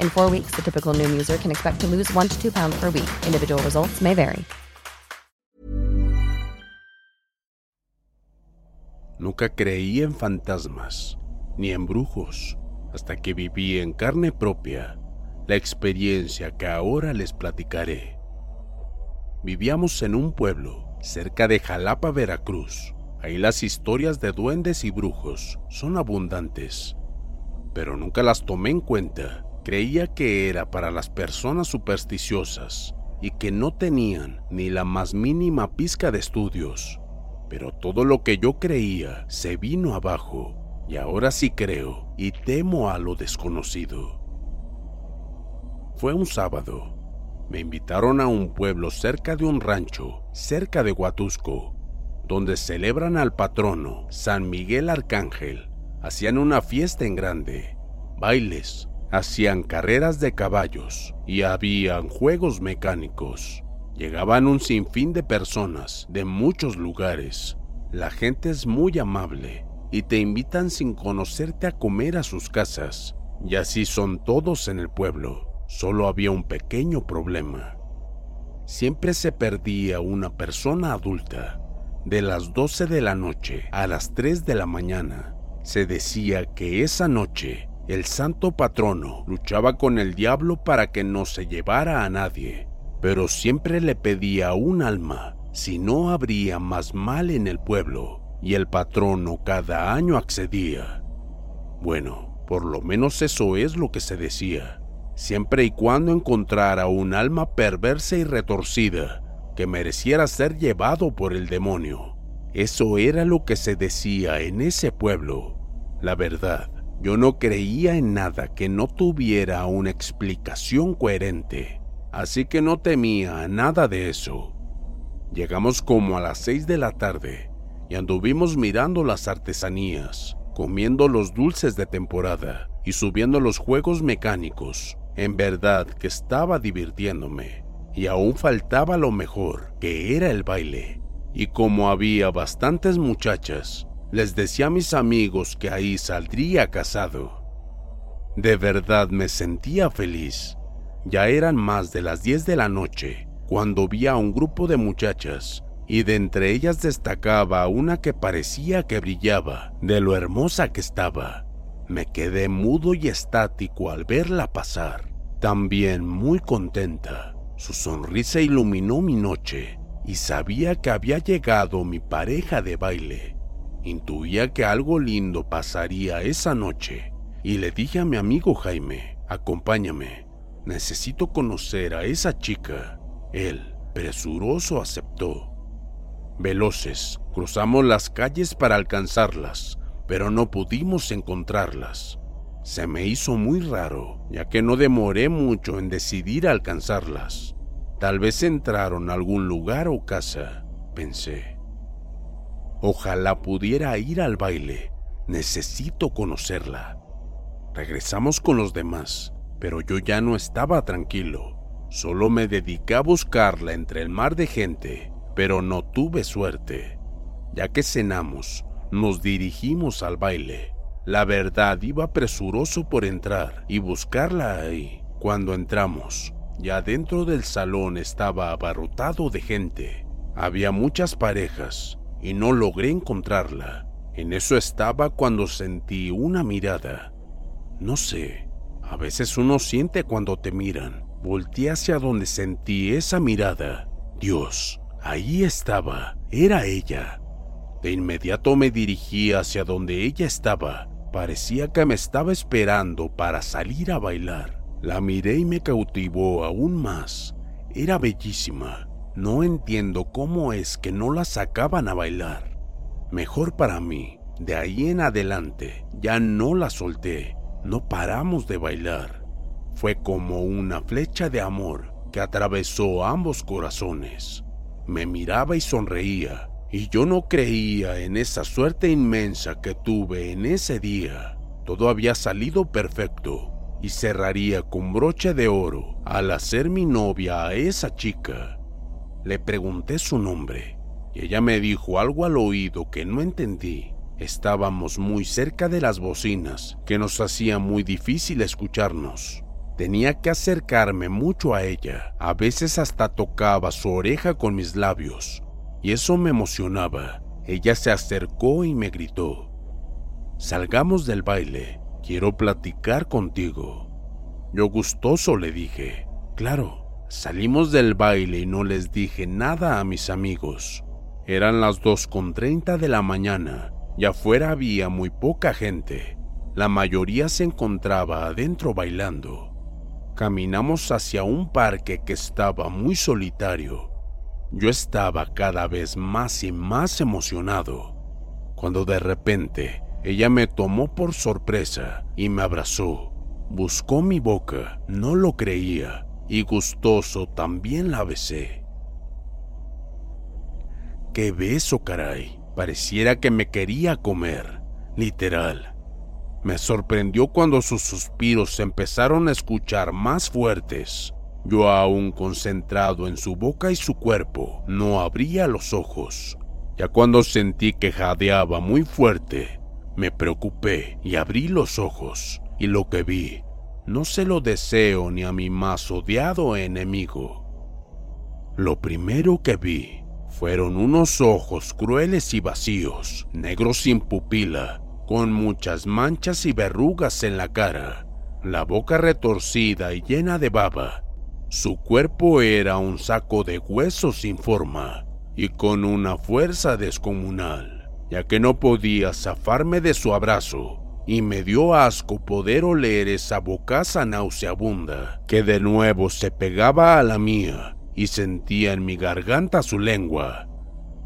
In four weeks, the typical Noom user can expect to lose one to two pounds per week. Individual results may vary. Nunca creí en fantasmas, ni en brujos, hasta que viví en carne propia la experiencia que ahora les platicaré. Vivíamos en un pueblo cerca de Jalapa, Veracruz. Ahí las historias de duendes y brujos son abundantes, pero nunca las tomé en cuenta. Creía que era para las personas supersticiosas y que no tenían ni la más mínima pizca de estudios. Pero todo lo que yo creía se vino abajo y ahora sí creo y temo a lo desconocido. Fue un sábado. Me invitaron a un pueblo cerca de un rancho, cerca de Huatusco, donde celebran al patrono San Miguel Arcángel. Hacían una fiesta en grande, bailes, hacían carreras de caballos y habían juegos mecánicos. Llegaban un sinfín de personas de muchos lugares. La gente es muy amable y te invitan sin conocerte a comer a sus casas. Y así son todos en el pueblo. Solo había un pequeño problema. Siempre se perdía una persona adulta. De las 12 de la noche a las 3 de la mañana. Se decía que esa noche el santo patrono luchaba con el diablo para que no se llevara a nadie pero siempre le pedía un alma si no habría más mal en el pueblo, y el patrono cada año accedía. Bueno, por lo menos eso es lo que se decía, siempre y cuando encontrara un alma perversa y retorcida que mereciera ser llevado por el demonio. Eso era lo que se decía en ese pueblo. La verdad, yo no creía en nada que no tuviera una explicación coherente así que no temía nada de eso. Llegamos como a las seis de la tarde y anduvimos mirando las artesanías, comiendo los dulces de temporada y subiendo los juegos mecánicos. En verdad que estaba divirtiéndome y aún faltaba lo mejor, que era el baile. Y como había bastantes muchachas, les decía a mis amigos que ahí saldría casado. De verdad me sentía feliz ya eran más de las 10 de la noche cuando vi a un grupo de muchachas y de entre ellas destacaba una que parecía que brillaba de lo hermosa que estaba. Me quedé mudo y estático al verla pasar, también muy contenta. Su sonrisa iluminó mi noche y sabía que había llegado mi pareja de baile. Intuía que algo lindo pasaría esa noche y le dije a mi amigo Jaime, acompáñame. Necesito conocer a esa chica. Él, presuroso, aceptó. Veloces, cruzamos las calles para alcanzarlas, pero no pudimos encontrarlas. se me hizo muy raro, ya que no demoré mucho en decidir alcanzarlas. Tal vez entraron a algún lugar o casa, pensé. Ojalá pudiera ir al baile. Necesito conocerla. Regresamos con los demás, pero yo ya no estaba tranquilo. Solo me dediqué a buscarla entre el mar de gente, pero no tuve suerte. Ya que cenamos, nos dirigimos al baile. La verdad iba presuroso por entrar y buscarla ahí. Cuando entramos, ya dentro del salón estaba abarrotado de gente. Había muchas parejas y no logré encontrarla. En eso estaba cuando sentí una mirada. No sé, a veces uno siente cuando te miran. Volté hacia donde sentí esa mirada. Dios, ahí estaba, era ella. De inmediato me dirigí hacia donde ella estaba. Parecía que me estaba esperando para salir a bailar. La miré y me cautivó aún más. Era bellísima. No entiendo cómo es que no la sacaban a bailar. Mejor para mí, de ahí en adelante, ya no la solté. No paramos de bailar. Fue como una flecha de amor que atravesó ambos corazones. Me miraba y sonreía, y yo no creía en esa suerte inmensa que tuve en ese día. Todo había salido perfecto y cerraría con broche de oro al hacer mi novia a esa chica. Le pregunté su nombre y ella me dijo algo al oído que no entendí. Estábamos muy cerca de las bocinas, que nos hacía muy difícil escucharnos. Tenía que acercarme mucho a ella, a veces hasta tocaba su oreja con mis labios, y eso me emocionaba. Ella se acercó y me gritó, Salgamos del baile, quiero platicar contigo. Yo gustoso le dije, claro, salimos del baile y no les dije nada a mis amigos. Eran las dos con treinta de la mañana y afuera había muy poca gente. La mayoría se encontraba adentro bailando. Caminamos hacia un parque que estaba muy solitario. Yo estaba cada vez más y más emocionado, cuando de repente ella me tomó por sorpresa y me abrazó. Buscó mi boca, no lo creía, y gustoso también la besé. ¡Qué beso, caray! Pareciera que me quería comer, literal. Me sorprendió cuando sus suspiros se empezaron a escuchar más fuertes. Yo aún concentrado en su boca y su cuerpo, no abría los ojos. Ya cuando sentí que jadeaba muy fuerte, me preocupé y abrí los ojos, y lo que vi, no se lo deseo ni a mi más odiado enemigo. Lo primero que vi fueron unos ojos crueles y vacíos, negros sin pupila, con muchas manchas y verrugas en la cara, la boca retorcida y llena de baba. Su cuerpo era un saco de huesos sin forma y con una fuerza descomunal, ya que no podía zafarme de su abrazo y me dio asco poder oler esa bocaza nauseabunda que de nuevo se pegaba a la mía y sentía en mi garganta su lengua.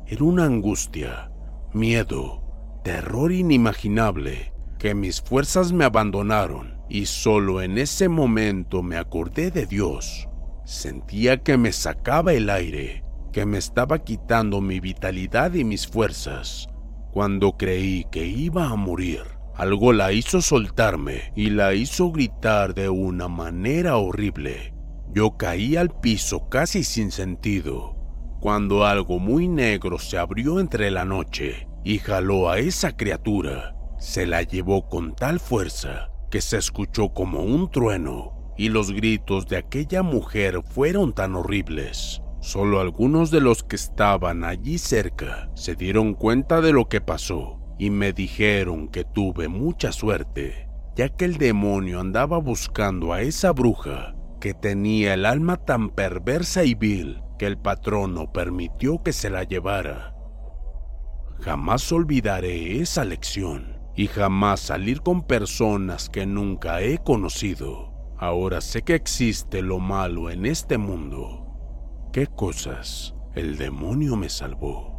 Era una angustia, miedo, terror inimaginable, que mis fuerzas me abandonaron y solo en ese momento me acordé de Dios. Sentía que me sacaba el aire, que me estaba quitando mi vitalidad y mis fuerzas. Cuando creí que iba a morir, algo la hizo soltarme y la hizo gritar de una manera horrible. Yo caí al piso casi sin sentido, cuando algo muy negro se abrió entre la noche y jaló a esa criatura. Se la llevó con tal fuerza que se escuchó como un trueno y los gritos de aquella mujer fueron tan horribles. Solo algunos de los que estaban allí cerca se dieron cuenta de lo que pasó y me dijeron que tuve mucha suerte, ya que el demonio andaba buscando a esa bruja que tenía el alma tan perversa y vil que el patrono permitió que se la llevara. Jamás olvidaré esa lección y jamás salir con personas que nunca he conocido. Ahora sé que existe lo malo en este mundo. ¿Qué cosas el demonio me salvó?